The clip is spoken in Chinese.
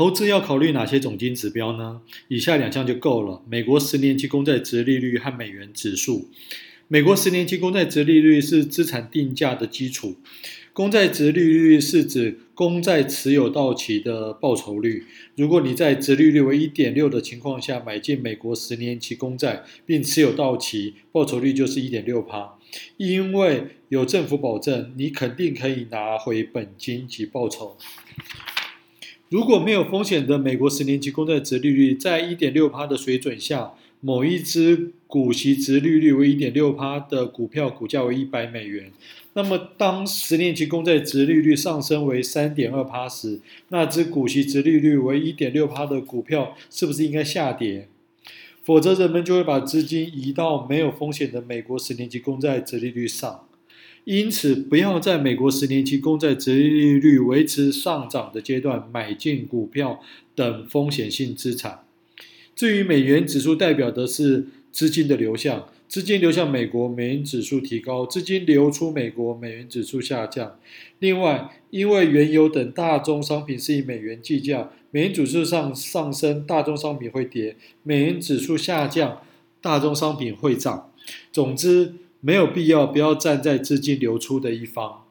投资要考虑哪些总金指标呢？以下两项就够了：美国十年期公债殖利率和美元指数。美国十年期公债殖利率是资产定价的基础。公债殖利率是指公债持有到期的报酬率。如果你在殖利率为一点六的情况下买进美国十年期公债，并持有到期，报酬率就是一点六趴。因为有政府保证，你肯定可以拿回本金及报酬。如果没有风险的美国十年期公债殖利率在一点六趴的水准下，某一支股息殖利率为一点六趴的股票股价为一百美元。那么，当十年期公债殖利率上升为三点二趴时，那只股息殖利率为一点六趴的股票是不是应该下跌？否则，人们就会把资金移到没有风险的美国十年期公债殖利率上。因此，不要在美国十年期公债殖利率维持上涨的阶段买进股票等风险性资产。至于美元指数，代表的是资金的流向。资金流向美国，美元指数提高；资金流出美国，美元指数下降。另外，因为原油等大宗商品是以美元计价，美元指数上上升，大宗商品会跌；美元指数下降，大宗商品会涨。总之，没有必要不要站在资金流出的一方。